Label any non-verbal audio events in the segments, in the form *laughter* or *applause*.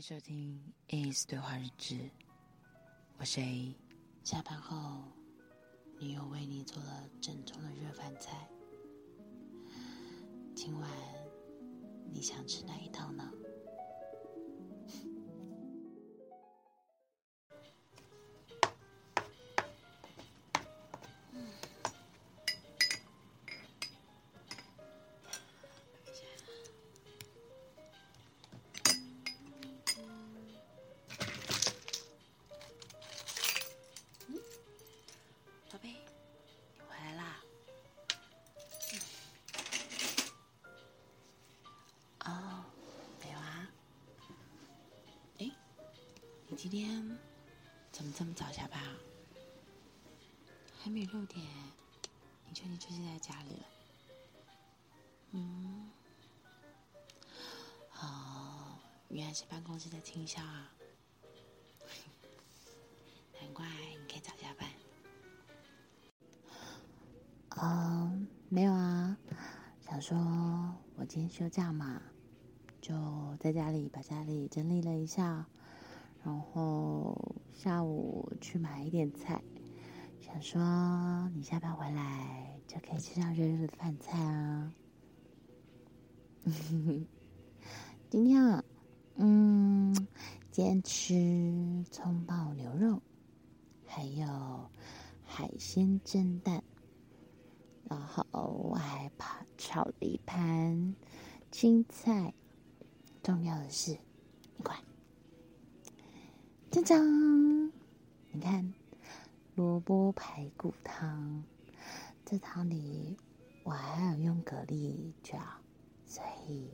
迎收听《ACE 对话日志》，我是 A。下班后，女友为你做了正宗的热饭菜。今晚你想吃哪一道呢？今天怎么这么早下班啊？还没六点，你确定出现在家里了？嗯，哦，原来是办公室在清消啊，*laughs* 难怪你可以早下班。嗯，没有啊，想说我今天休假嘛，就在家里把家里整理了一下。然后下午去买一点菜，想说你下班回来就可以吃上热热的饭菜啊。*laughs* 今天啊，嗯，今天吃葱爆牛肉，还有海鲜蒸蛋，然后我还炒炒了一盘青菜。重要的是，锵锵！你看，萝卜排骨汤，这汤里我还有用蛤蜊酱，所以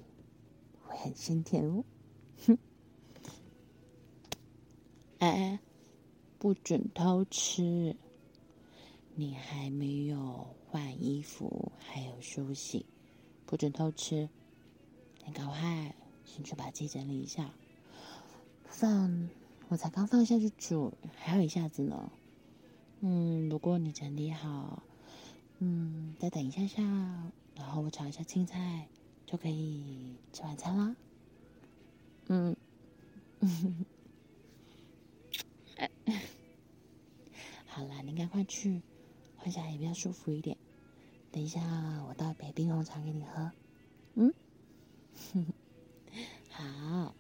会很鲜甜哦。哼！*laughs* 哎，不准偷吃！你还没有换衣服，还有梳洗，不准偷吃！你赶快先去把自己整理一下，放。我才刚放下去煮，还有一下子呢。嗯，不过你整理好，嗯，再等一下下，然后我炒一下青菜，就可以吃晚餐啦。嗯，*laughs* 好啦，你赶快去换下来也比较舒服一点。等一下，我倒一杯冰红茶给你喝。嗯，*laughs* 好。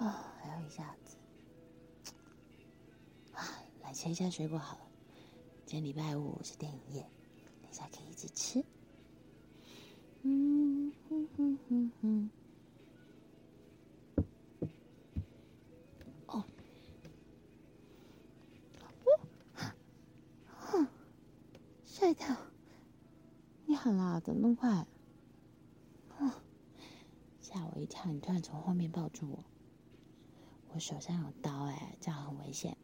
啊、哦，还有一下子 *tsk* 啊，来切一下水果好了。今天礼拜五是电影夜，等一下可以一起吃。嗯哼哼哼哼。哦，哦，吓一跳！你好啦，怎么那么快？吓我一跳！你突然从后面抱住我，我手上有刀哎，这样很危险，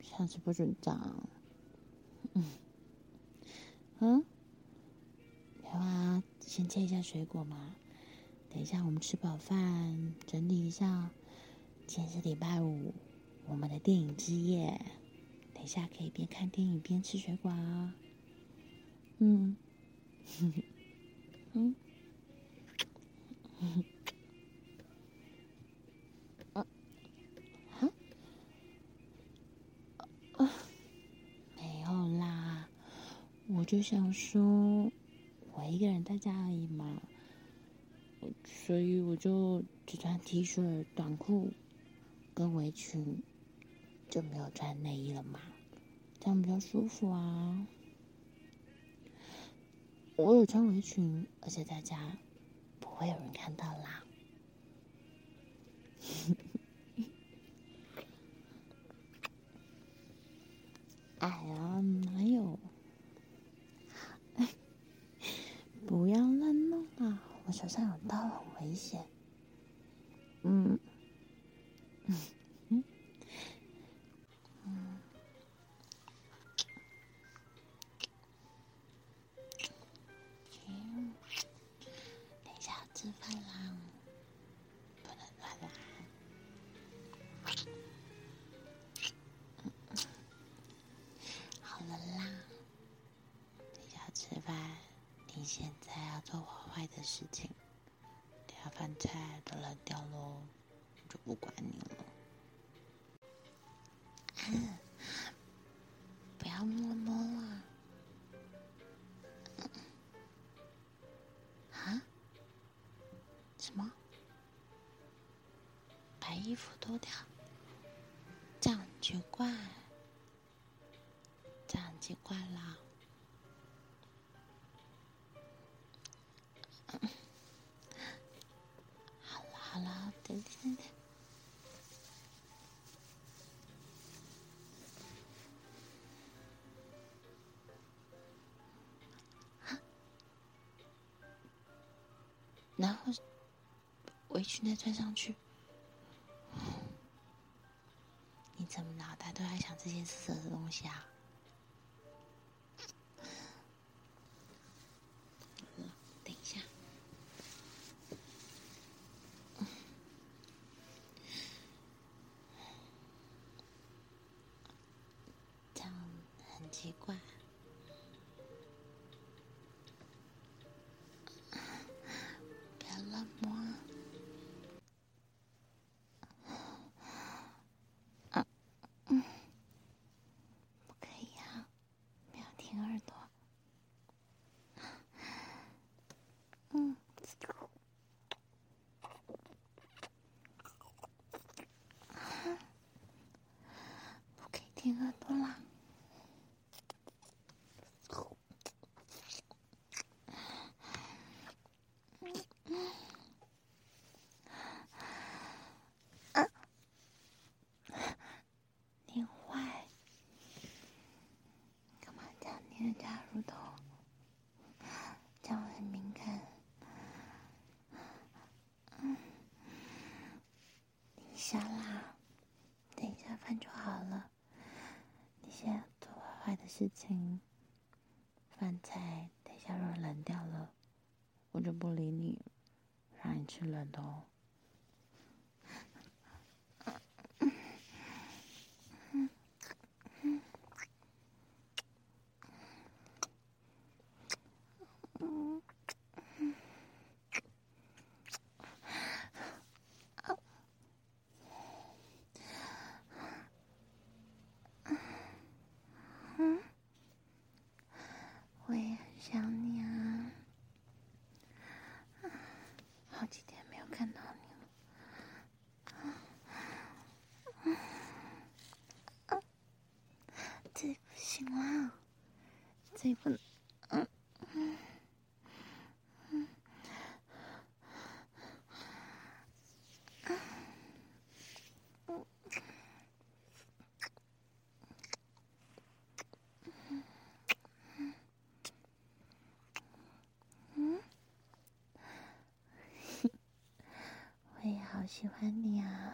下次不准脏。嗯，嗯，来啊，先切一下水果嘛。等一下我们吃饱饭，整理一下。今天是礼拜五，我们的电影之夜。等一下可以边看电影边吃水果啊。嗯。嗯，就想说，我一个人在家而已嘛，所以我就只穿 T 恤、短裤跟围裙，就没有穿内衣了嘛，这样比较舒服啊。我有穿围裙，而且在家不。会有人看到啦！*laughs* 哎呀，哪有？不要乱弄啊！我手上有刀，很危险。嗯。的事情，等下饭菜都冷掉喽，我就不管你了。啊，*laughs* 不要摸摸了。啊？什么？把衣服脱掉？这样奇怪，这样奇怪啦。后围裙再穿上去。你怎么脑袋都在想这些色的东西啊？等一下，这样很奇怪。舔耳朵啦！你坏，干嘛这样捏人家乳头？这样很敏感。嗯，等一下啦，等一下饭就好。事情，饭菜等下若冷掉了，我就不理你，让你吃冷的哦。行了，这个，嗯嗯嗯嗯嗯，我也好喜欢你啊。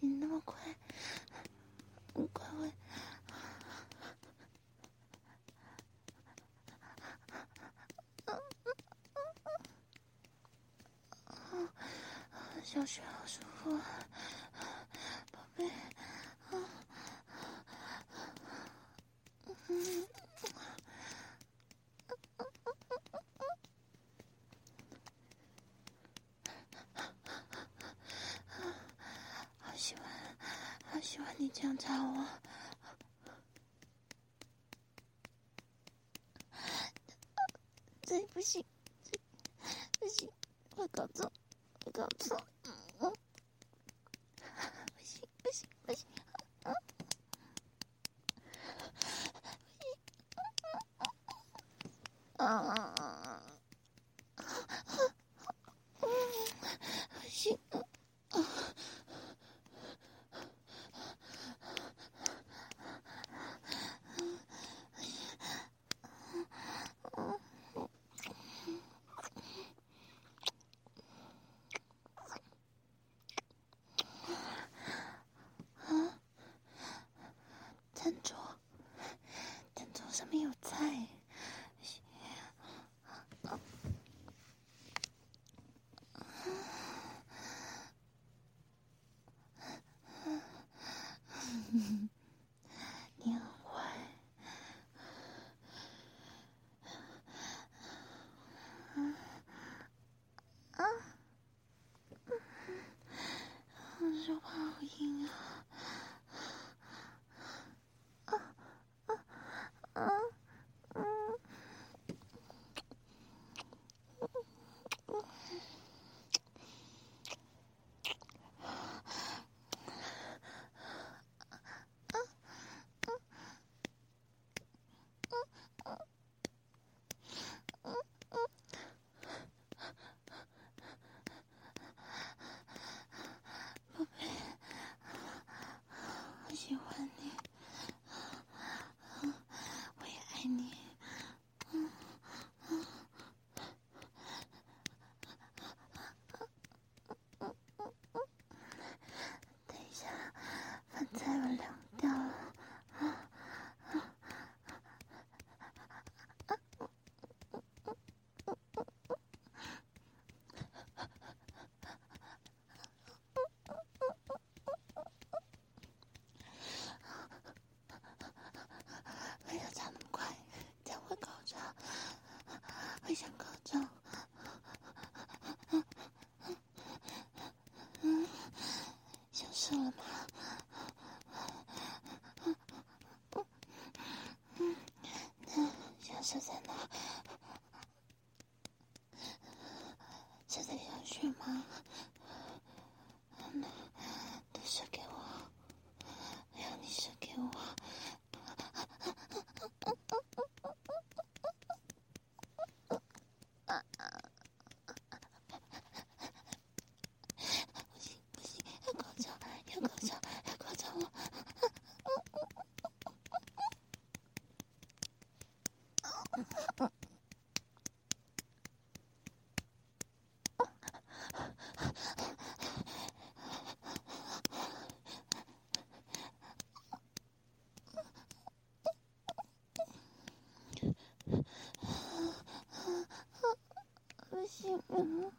你那么快。快回小雪好舒服啊。喜欢你这样扎我，这不行，这不行，我搞错，我搞错。是在小雪吗？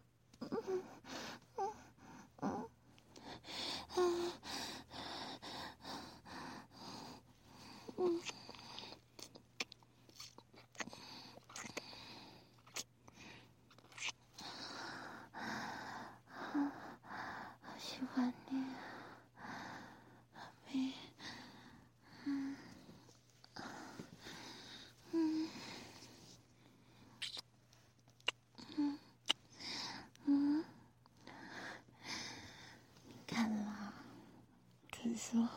说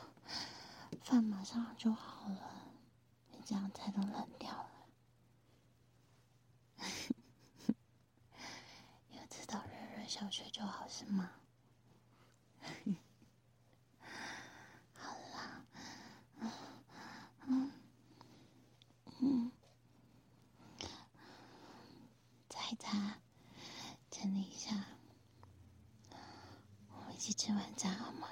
饭马上就好了，你这样菜都冷掉了。*laughs* 有吃到热热小雪就好，是吗？*laughs* 好啦，嗯嗯嗯，擦一擦，整理一下，我们一起吃晚餐好吗。